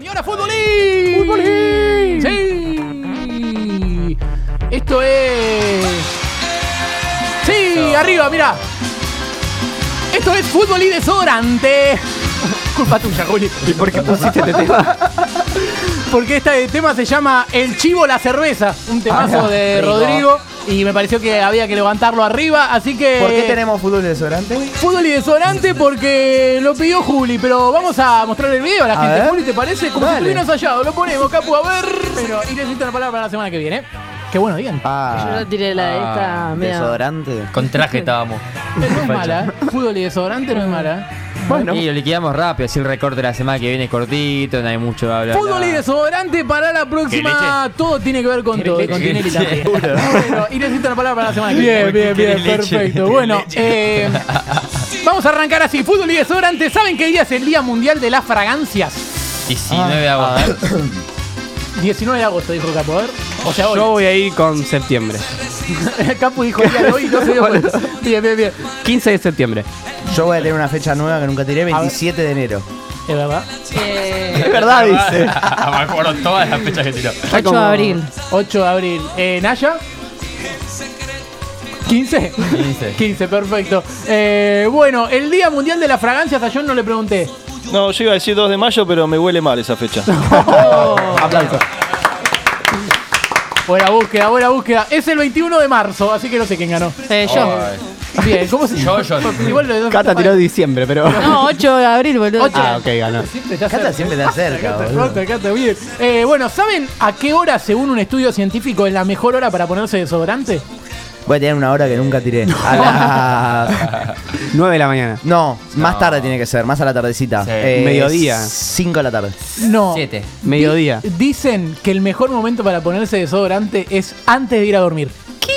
Y ahora Futbolín. Futbolín. Sí. Esto es. Sí, arriba, mira. Esto es fútbol y desodorante. Culpa tuya, Juli. ¿Y por qué pusiste este tema? Porque este tema se llama El Chivo la Cerveza, un temazo Ah, de. Rodrigo. Y me pareció que había que levantarlo arriba, así que. ¿Por qué tenemos fútbol desodorante? Fútbol y desodorante porque lo pidió Juli, pero vamos a mostrar el video a la A gente. ver. Juli, ¿te parece? Como si Dale. estuviera ensayado. Lo ponemos, Capu, a ver. Pero, y necesito la palabra para la semana que viene. Qué bueno, bien. Yo Ah, no tiré la de esta media. desodorante. Con traje estábamos. No es mala, ¿eh? Fútbol y desodorante no es mala. Bueno, Y lo liquidamos rápido, así el recorte de la semana que viene cortito, no hay mucho hablar. Fútbol y desodorante para la próxima. Todo tiene que ver con todo. y Con. Bueno, y necesito la palabra para la semana que viene. Bien, bien, bien. Perfecto. Bueno, eh, vamos a arrancar así. Fútbol y desodorante. ¿Saben qué día es el Día Mundial de las Fragancias? 19 de agosto. 19 de agosto, dijo Capo. A ver. O sea, hoy. Yo voy a ir con septiembre. Capu dijo el día de hoy y no se dio cuenta. Bien, bien, bien. 15 de septiembre. yo voy a tener una fecha nueva que nunca tiré, 27 de enero. Es verdad. Eh, Es verdad, dice. Me acuerdo todas las fechas que tiró. 8 de abril. 8 de abril. Eh, ¿Naya? 15. 15. 15, perfecto. Eh, bueno, el Día Mundial de las Fragancias a John no le pregunté. No, yo iba a decir 2 de mayo, pero me huele mal esa fecha. Aplausos. Buena búsqueda, buena búsqueda. Es el 21 de marzo, así que no sé quién ganó. Eh, yo. Bien, ¿cómo se Yo, yo. Igual lo de Cata tiró diciembre, pero. No, 8 de abril, boludo. Ocho. Ah, ok, ganó. Siempre está Cata cerca. siempre está cerca, Cata, boludo. Cata, Cata, bien. Eh, bueno, ¿saben a qué hora, según un estudio científico, es la mejor hora para ponerse desodorante? Voy a tener una hora que nunca tiré. A la... 9 de la mañana. No, más No. tarde tiene que ser, más a la tardecita. Sí. Mediodía. 5 de la tarde. No. 7. Mediodía. Di- Dicen que el mejor momento para ponerse desodorante es antes de ir a dormir. ¿Qué?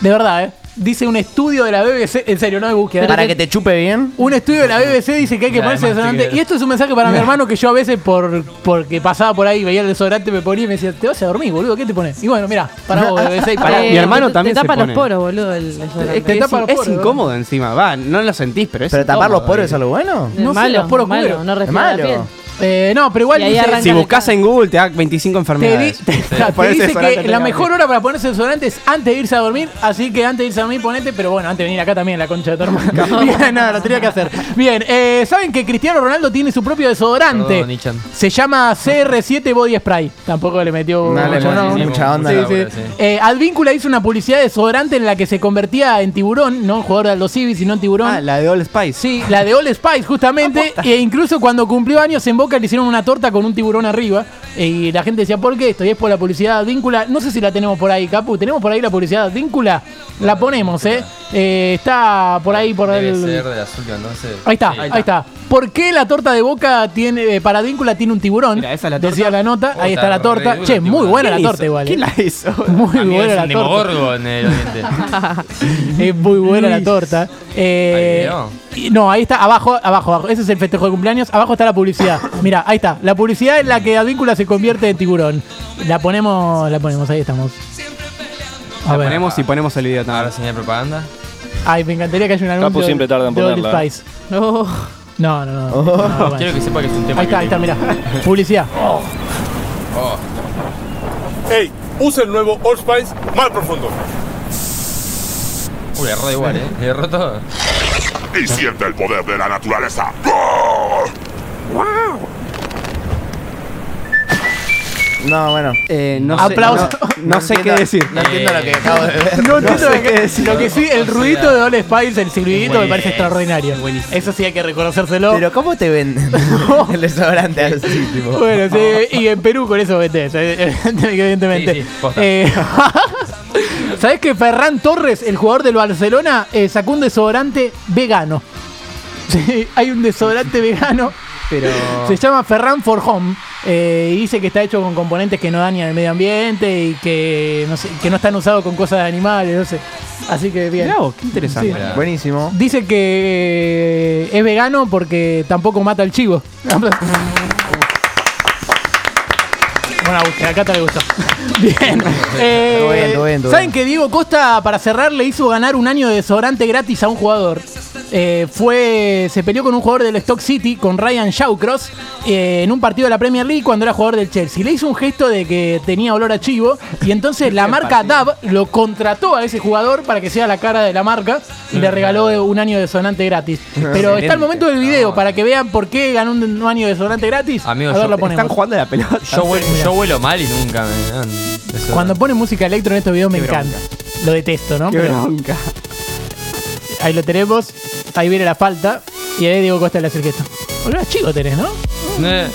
De verdad, ¿eh? Dice un estudio de la BBC, en serio, no hay búsqueda. Para que te chupe bien. Un estudio de la BBC dice que hay que Ya, ponerse desodorante. Y esto es un mensaje para mi hermano que yo a veces, por porque pasaba por ahí, veía el desodorante, me ponía y me decía, te vas a dormir, boludo, ¿qué te pones? Y bueno, mira, para vos, BBC, y para Eh, vos. Mi hermano te- también Te se tapa pone. los poros, boludo. El, desodorante. Es, que Te es, tapa los es poros, incómodo encima. Va, no lo sentís, pero es Pero tapar los poros eh. es algo bueno. no sé, malo, los poros malo, no la piel. Eh, no, pero igual Y ahí dice, arranca Si buscas ca- en Google te da 25 te, di- enfermedades. te- te Ponerse dice desodorante que la mejor hora para ponerse desodorante es antes de irse a dormir. Así que antes de irse a dormir, ponete. Pero bueno, antes de venir acá también, la concha de tu hermano. Bien, nada, lo tenía que hacer. Bien, eh, ¿saben que Cristiano Ronaldo tiene su propio desodorante? Perdón, Nichan. Se llama CR7 Body Spray. Tampoco le metió No, le mucho, metí ¿no? mucha onda, Sí, sí. Eh, Advíncula hizo una publicidad de desodorante en la que se convertía en tiburón, no jugador de Aldo Civi, sino en tiburón. Ah, la de All Spice. Sí, la de All Spice, justamente. e incluso cuando cumplió años en Boca le hicieron una torta con un tiburón arriba. Y la gente decía, ¿por qué esto? Y es por la publicidad de Advíncula. No sé si la tenemos por ahí, Capu. ¿Tenemos por ahí la publicidad de Advíncula? La ponemos, ¿eh? Eh, está por ahí, por Debe el. ser de azul, no sé. Ahí está, Sí. ahí está. ¿Por qué la torta de boca tiene, eh, para Advíncula tiene un tiburón? Mira, esa es la torta. Decía la nota, ahí está la torta. Che, muy buena la ¿Quién torta igual. ¿Quién eh. la hizo? Muy buena es la torta. en el oriente. Es muy buena la torta. Eh, ¿Hay y- no, ahí está, abajo, abajo, abajo. Ese es el festejo de cumpleaños. Abajo está la publicidad. Mira, ahí está. La publicidad en la que Advíncula se convierte en tiburón. La ponemos, la ponemos, ahí estamos. A La ver. ponemos y ponemos el video Ahora también. señal propaganda. Ay, me encantaría que haya un anuncio. Capu siempre tarda en de Old ponerla. Spice. No. No, no, no. No, bueno. Quiero que sepa que es un tema. Ahí está, ahí está, mira. Publicidad. Oh. ¡Ey! Usa el nuevo Old Spice más profundo. Uy, erró igual, eh. Erró todo. Y siente el poder de la naturaleza. No, bueno. Eh, no Aplauso. Sé, no, no sé qué decir. No entiendo lo que acabo de ver. No entiendo sé lo, que, decir. lo que sí, el ruidito de Old Spice, el silbidito, me parece extraordinario. buenísimo. Eso sí hay que reconocérselo. Pero ¿cómo te venden el desodorante así, tipo? Bueno, sí, y en Perú con eso vendés, eh, evidentemente. Sí. Eh, ¿Sabés que Ferran Torres, el jugador del Barcelona, eh, sacó un desodorante vegano? Sí, hay un desodorante vegano, Pero. se llama Ferran for Home. eh, y dice que está hecho con componentes que no dañan el medio ambiente y que no, sé, que no están usados con cosas de animales, no sé. Así que bien. Mirá vos, qué interesante. Sí. Buenísimo. Dice que eh, es vegano porque tampoco mata al chivo. Búsqueda, acá te le gustó. Bien. Eh, Todo bien, todo bien, todo ¿Saben bien. que Diego Costa, para cerrar, le hizo ganar un año de desodorante gratis a un jugador? Eh, fue se peleó con un jugador del Stock City, con Ryan Shawcross, eh, en un partido de la Premier League cuando era jugador del Chelsea. Le hizo un gesto de que tenía olor a chivo y entonces la marca DAB lo contrató a ese jugador para que sea la cara de la marca y le regaló un año de sonante gratis. Pero está el momento del video para que vean por qué ganó un, un año de sonante gratis. Amigos, a ver, yo- lo ponemos. Están jugando la pelota. Yo vuelo, yo vuelo mal y nunca me. Cuando ponen música electro en estos videos me encanta. Lo detesto, ¿no? Qué Pero bronca. ahí lo tenemos. Ahí viene la falta. Y ahí Diego Costa le hace el gesto. Olor a chivo tenés, ¿no? Eh,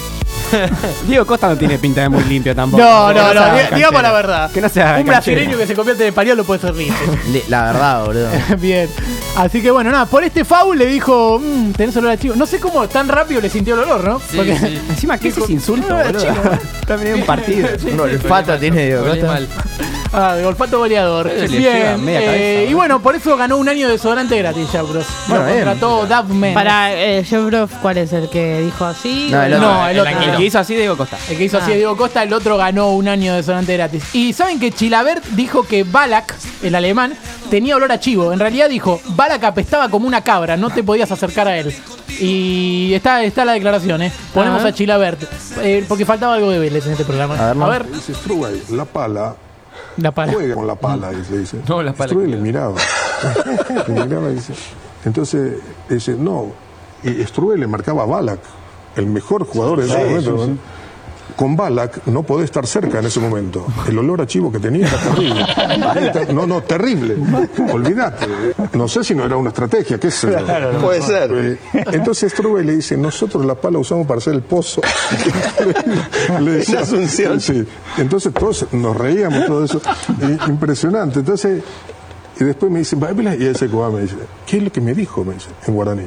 Diego Costa no tiene pinta de muy limpio tampoco. No, no, no. canchero. Digamos la verdad. Que no Un brasileño que se convierte en español lo puede. Le- La verdad, boludo. Bien. Así que bueno, nada, por este foul le dijo, mmm, tenés olor a chivo. No sé cómo tan rápido le sintió el olor, ¿no? sí, Porque- sí. Encima, ¿qué es ese insulto, boludo? chico. También un partido. Un olfato tiene Diego Costa. Ah, de olfato goleador. Bien. eh, y bueno, por eso ganó un año de desodorante gratis, ya, bros. Bueno, Lo bien. contrató Davmen. Para eh, Jobrov, ¿cuál es el que dijo así? No, el otro. No, el El otro. blanquito. El que hizo así, Diego Costa. El que hizo así Ah. a Diego Costa, el otro ganó un año de desodorante gratis. Y saben que Chilabert dijo que Balak, el alemán, tenía olor a chivo. En realidad dijo, Balak apestaba como una cabra, no te podías acercar a él. Y está, está la declaración, ¿eh? Ponemos Ah. a Chilabert, eh, porque faltaba algo de Vélez en este programa. A ver, a ver Dice la pala, la pala. juega con la pala, dice. dice. No, la pala le miraba. le miraba y dice. Entonces, dice, no. Y Strubel le marcaba a Balak, el mejor jugador de ese momento. ¿no? Con Balak no podés estar cerca en ese momento. El olor a chivo que tenía era terrible. No, no, terrible. Olvídate. No sé si no era una estrategia, qué sé yo. Puede ser. Eh, Entonces Strubel le dice, nosotros la pala usamos para hacer el pozo. le decía Asunción. Sí. Entonces todos nos reíamos, todo eso. Y- impresionante. Entonces, y después me dice, "Babila", y ese cubano me dice, ¿qué es lo que me dijo? Me dice, en guaraní.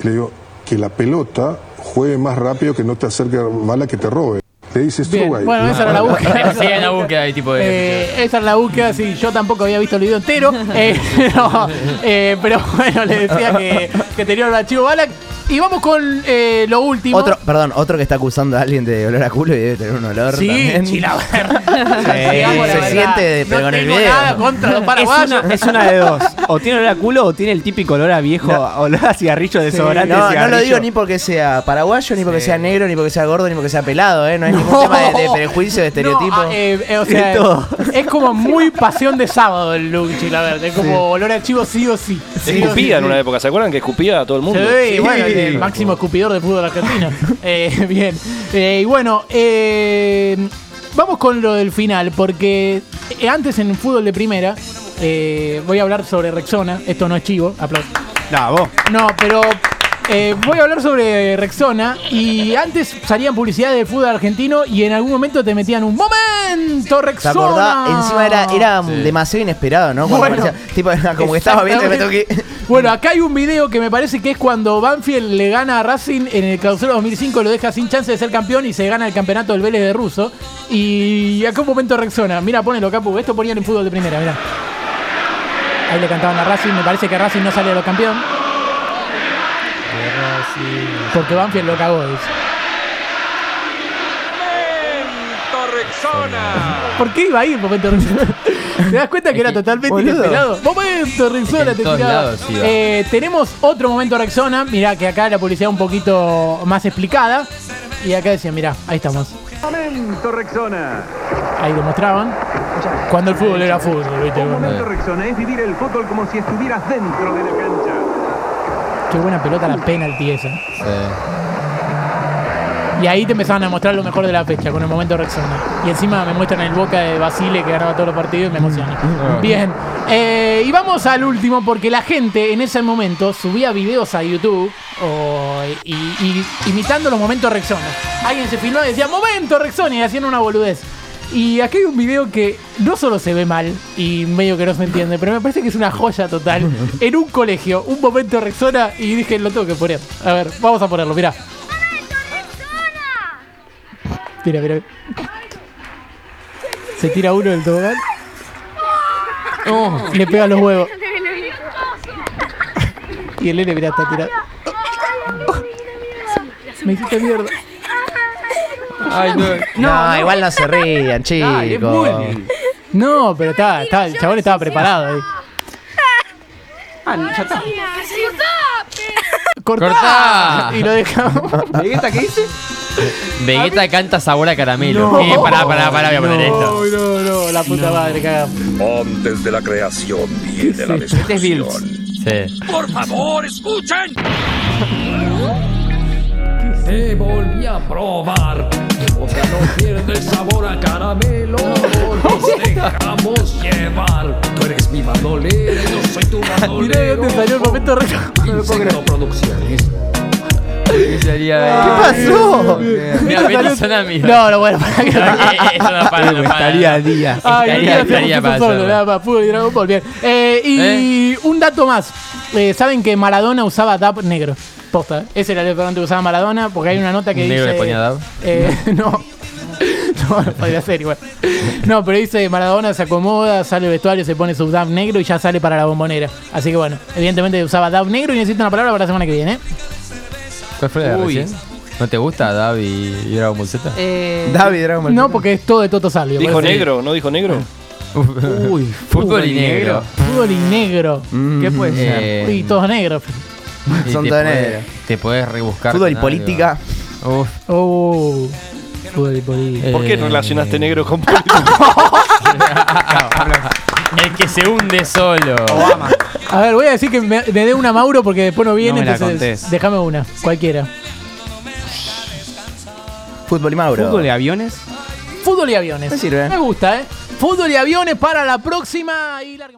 Y le digo, que la pelota juegue más rápido que no te acerque bala que te robe. Le dice Bien, Strubel. bueno, esa era la búsqueda. Sí, en la búsqueda hay tipo de. Eh, esa es la búsqueda, sí, yo tampoco había visto el video entero, eh, pero, eh, pero bueno, le decía que, que tenía un archivo Balak. Y vamos con eh, lo último. Otro, perdón, otro que está acusando a alguien de olor a culo y debe tener un olor Sí, también. Sí, la se verdad. siente, pero no con el video. nada contra los Es paraguayos. una, es una de dos. O tiene olor a culo o tiene el típico olor a viejo, olor a cigarrillo, desodorante. No, no cigarrillo. lo digo ni porque sea paraguayo, ni porque sea negro, ni porque sea gordo, ni porque sea pelado, ¿eh? No hay ningún tema de, de prejuicio, de estereotipo. No, ah, eh, eh, o sea, es como muy pasión de sábado el look, Chilabert. Es como olor a chivo sí o sí. Sí sí, Escupía en sí. una época, ¿se acuerdan que escupía a todo el mundo? Sí, bueno, el máximo escupidor de fútbol argentino. Eh, bien. Eh, y bueno, eh, vamos con lo del final, porque antes en fútbol de primera, eh, voy a hablar sobre Rexona. Esto no es chivo, aplausos. No, vos. No, pero eh, voy a hablar sobre Rexona. Y antes salían publicidades de fútbol argentino y en algún momento te metían un momento ¿Te Rexona. acordás? Encima era, era demasiado inesperado, ¿no? Cuando Bueno. aparecía- tipo, como que estaba viendo y me toqué. Bueno, acá hay un video que me parece que es cuando Banfield le gana a Racing en el clausura 2005, lo deja sin chance de ser campeón y se gana el campeonato del Vélez de Russo. Y acá un momento Rexona. Mira, ponelo, Capu. Esto ponían en fútbol de primera, mira. Ahí le cantaban a Racing. Me parece que Racing no salía a los campeón. Porque Banfield lo cagó, dice. ¿Por qué iba a ir Momento Rexona? ¿Te das cuenta que era totalmente Boludo. inesperado? Momento Rexona te tiraba. lados. Eh, tenemos otro momento Rexona. Mirá que acá la publicidad un poquito más explicada. Y acá decían, mirá, ahí estamos. Momento Rexona. Ahí demostraban. Cuando el fútbol era fútbol, ¿viste? Un momento Rexona es vivir el fútbol como si estuvieras dentro de la cancha. Qué buena pelota la penalti esa. Sí. Y ahí te empezaban a mostrar lo mejor de la fecha con el momento Rexona. Y encima me muestran el boca de Basile que ganaba todos los partidos y me emociona. Bien. Eh, y vamos al último porque la gente en ese momento subía videos a YouTube o- y, y- imitando los momentos Rexona. Alguien se filmaba y decía momento Rexona y hacían una boludez. Y aquí hay un video que no solo se ve mal y medio que no se entiende, pero me parece que es una joya total. En un colegio, un momento Rexona y dije, lo tengo que poner. A ver, vamos a ponerlo, mirá. Mira, mira. Se tira uno del tobogán. Oh, Le pega los huevos. Y el nene, mirá, está tirado. Me hiciste mierda. Ay, no. No, igual no se rían, Ay, es chicos. muy- No, pero está, está, el chabón estaba preparado ahí. Ah, ya está. cortá. Cortá. Y lo dejamos. ¿Vegeta qué dice? Vegeta canta sabor a caramelo. No. Eh, pará, pará, pará, voy a poner esto. No, no, no, la puta madre, cagamos. Antes de la creación viene la Este es Bills. Sí. Por favor, escuchen. Te volví a probar. O sea, no pierde el sabor a caramelo. Nos dejamos llevar. Tú eres mi bandolero, yo soy tu Mirá bandolero. de dónde salió el momento récord. Insecto Producciones. ¿Qué pasó? Mira, Beto suena mío. No, no, bueno, para que Eso no para, no para. Estaría días. Estaría- estaría eso hacerlo. nada más, fútbol y Dragon Ball, bien. Eh, y un dato más. Eh, Saben que Maradona usaba DAP negro. Posta. Ese era el desodorante que usaba Maradona, porque hay una nota que ¿Negro dice. le ponía? Eh, no. No, no podría ser igual. No, pero dice Maradona se acomoda, sale del vestuario, se pone su DAP negro y ya sale para la bombonera. Así que bueno, evidentemente usaba DAP negro y necesito una palabra para la semana que viene. ¿eh? ¿Cuál fue la de Uy. recién? ¿No te gusta Davi y Dragon Ball Z? Eh, David Dragon Ball. No, porque es todo de Toto Salvio. Dijo negro, ¿no dijo negro? Uy, Fútbol y negro. fútbol y negro. ¿Qué puede ser? Eh, Uy, todos negros. Y Son te todos podés- negros. Te podés rebuscar. Fútbol y algo. política. Uf. Oh, fútbol y política. ¿Por qué Eh, relacionaste negro con política? El que se hunde solo. A ver, voy a decir que me, me dé una Mauro porque después no viene, No entonces déjame una, cualquiera. Fútbol y Mauro. ¿Fútbol y aviones? Fútbol y aviones. Me sirve. Me gusta, ¿eh? Fútbol y aviones para la próxima y larga-